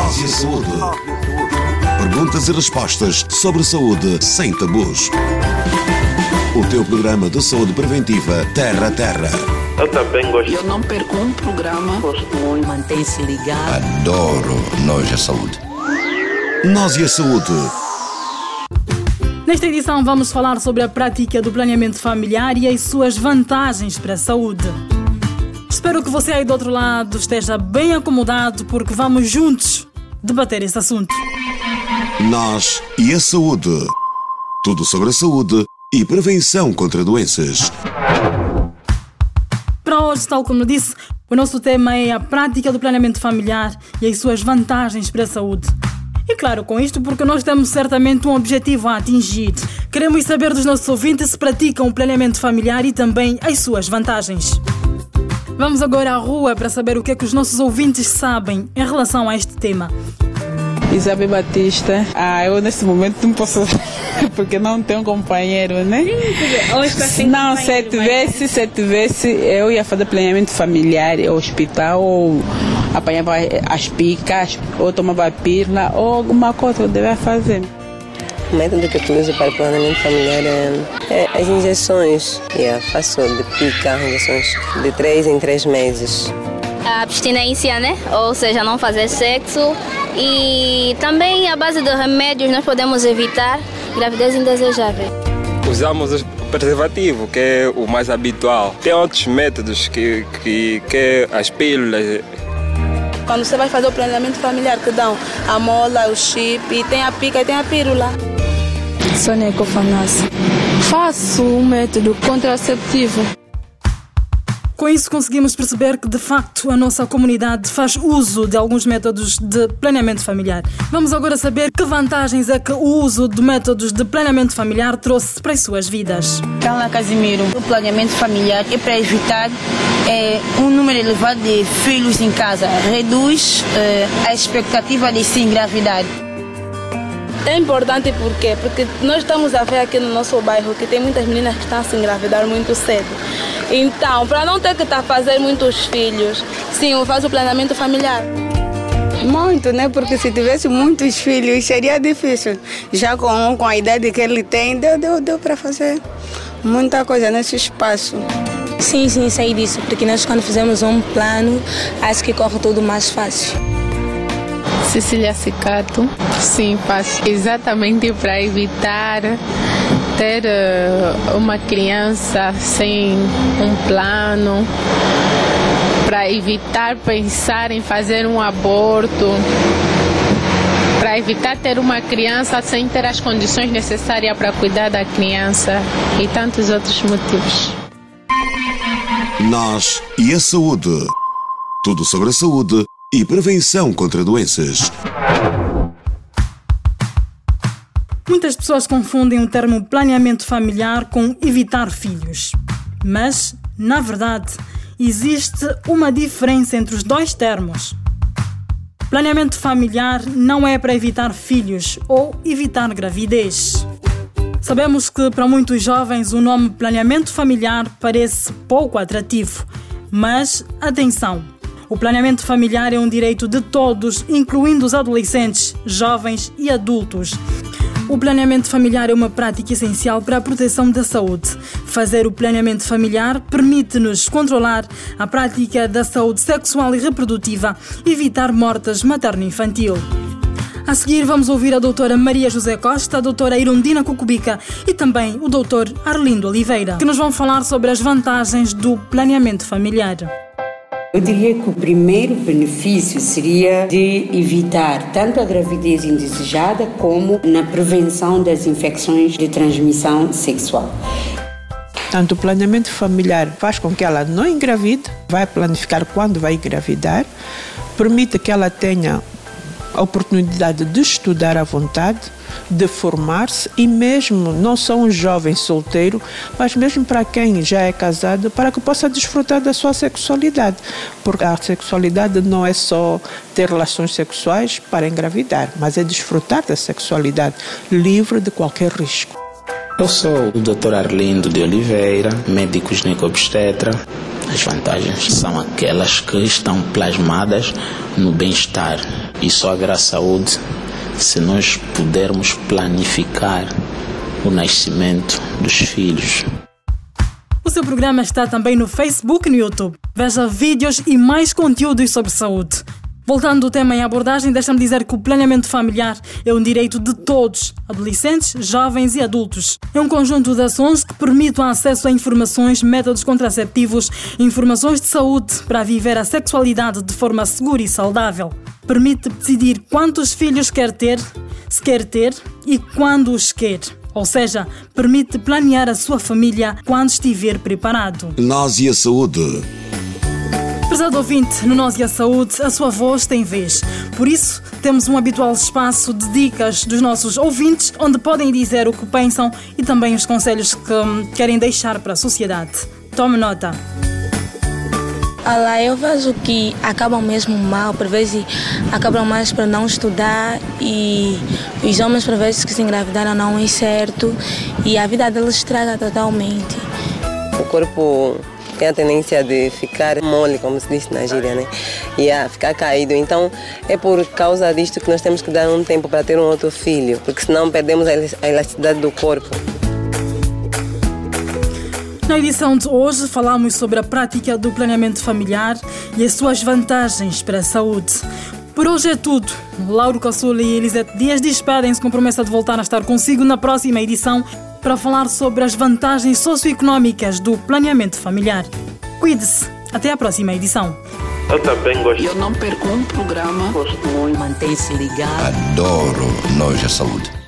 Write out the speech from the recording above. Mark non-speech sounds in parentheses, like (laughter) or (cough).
Nós e a Saúde. Perguntas e respostas sobre saúde sem tabus. O teu programa de saúde preventiva Terra a Terra. Eu também gosto. Eu não perco um programa. Gosto muito. Mantém-se ligado. Adoro Nós e a Saúde. Nós e a Saúde. Nesta edição vamos falar sobre a prática do planeamento familiar e as suas vantagens para a saúde. Espero que você aí do outro lado esteja bem acomodado porque vamos juntos debater esse assunto. Nós e a Saúde. Tudo sobre a saúde e prevenção contra doenças. Para hoje, tal como disse, o nosso tema é a prática do planeamento familiar e as suas vantagens para a saúde. E claro, com isto, porque nós temos certamente um objetivo a atingir. Queremos saber dos nossos ouvintes se praticam o planeamento familiar e também as suas vantagens. Vamos agora à rua para saber o que é que os nossos ouvintes sabem em relação a este tema. Isabel Batista. Ah, eu nesse momento não posso, (laughs) porque não tenho companheiro, né? Sim, não, se tivesse, se tivesse, eu ia fazer planeamento familiar, hospital, ou apanhava as picas, ou tomava pirna, ou alguma coisa que eu devia fazer. O método que eu utilizo para o planeamento familiar é, é as injeções. Yeah, faço de pica, injeções de 3 em 3 meses. A abstinência, né? Ou seja, não fazer sexo. E também a base de remédios nós podemos evitar gravidez indesejável. Usamos o preservativo, que é o mais habitual. Tem outros métodos que, que, que as pílulas, quando você vai fazer o planeamento familiar, que dão a mola, o chip, e tem a pica e tem a pílula. Sônia Ecofanácia. Faço um método contraceptivo. Com isso, conseguimos perceber que, de facto, a nossa comunidade faz uso de alguns métodos de planeamento familiar. Vamos agora saber que vantagens é que o uso de métodos de planeamento familiar trouxe para as suas vidas. Carla Casimiro, o planeamento familiar é para evitar é, um número elevado de filhos em casa, reduz é, a expectativa de se engravidar. É importante por quê? Porque nós estamos a ver aqui no nosso bairro que tem muitas meninas que estão a se engravidar muito cedo. Então, para não ter que estar a fazer muitos filhos, sim, eu faço o planeamento familiar. Muito, né? Porque se tivesse muitos filhos seria difícil. Já com, com a idade que ele tem, deu, deu, deu para fazer muita coisa nesse espaço. Sim, sim, sei disso, porque nós quando fizemos um plano, acho que corre tudo mais fácil. Cecília Cicato. Sim, faço exatamente para evitar ter uma criança sem um plano, para evitar pensar em fazer um aborto, para evitar ter uma criança sem ter as condições necessárias para cuidar da criança e tantos outros motivos. Nós e a saúde. Tudo sobre a saúde e prevenção contra doenças. Muitas pessoas confundem o termo planeamento familiar com evitar filhos. Mas, na verdade, existe uma diferença entre os dois termos. Planeamento familiar não é para evitar filhos ou evitar gravidez. Sabemos que para muitos jovens o nome planeamento familiar parece pouco atrativo, mas atenção! O planeamento familiar é um direito de todos, incluindo os adolescentes, jovens e adultos. O planeamento familiar é uma prática essencial para a proteção da saúde. Fazer o planeamento familiar permite-nos controlar a prática da saúde sexual e reprodutiva evitar mortes materno-infantil. A seguir, vamos ouvir a doutora Maria José Costa, a doutora Irundina Cucubica e também o doutor Arlindo Oliveira, que nos vão falar sobre as vantagens do planeamento familiar. Eu diria que o primeiro benefício seria de evitar tanto a gravidez indesejada como na prevenção das infecções de transmissão sexual. Tanto o planeamento familiar faz com que ela não engravide, vai planificar quando vai engravidar, permite que ela tenha a oportunidade de estudar à vontade, de formar-se e mesmo não só um jovem solteiro, mas mesmo para quem já é casado, para que possa desfrutar da sua sexualidade. Porque a sexualidade não é só ter relações sexuais para engravidar, mas é desfrutar da sexualidade livre de qualquer risco. Eu sou o Dr. Arlindo de Oliveira, médico ginecobstetra. As vantagens são aquelas que estão plasmadas no bem-estar e só haverá saúde se nós pudermos planificar o nascimento dos filhos. O seu programa está também no Facebook e no YouTube. Veja vídeos e mais conteúdos sobre saúde. Voltando ao tema em abordagem, deixa-me dizer que o planeamento familiar é um direito de todos, adolescentes, jovens e adultos. É um conjunto de ações que permitem acesso a informações, métodos contraceptivos e informações de saúde para viver a sexualidade de forma segura e saudável. Permite decidir quantos filhos quer ter, se quer ter e quando os quer. Ou seja, permite planear a sua família quando estiver preparado. Nós e a saúde. Prezado ouvinte, no Nós e a Saúde, a sua voz tem vez. Por isso, temos um habitual espaço de dicas dos nossos ouvintes, onde podem dizer o que pensam e também os conselhos que hum, querem deixar para a sociedade. Tome nota. Olha, eu vejo que acabam mesmo mal, por vezes acabam mais para não estudar e os homens por vezes que se engravidaram não é certo e a vida deles estraga totalmente. O corpo tem a tendência de ficar mole, como se diz na gíria, né? E a ficar caído. Então é por causa disto que nós temos que dar um tempo para ter um outro filho, porque senão perdemos a elasticidade do corpo. Na edição de hoje falamos sobre a prática do planeamento familiar e as suas vantagens para a saúde. Por hoje é tudo. Lauro Cassula e Elisete Dias despedem-se com promessa de voltar a estar consigo na próxima edição para falar sobre as vantagens socioeconómicas do planeamento familiar. Cuide-se. Até a próxima edição. Eu também gosto. Eu não perco um programa. Gosto muito. Mantém-se ligado. Adoro Nós e a Saúde.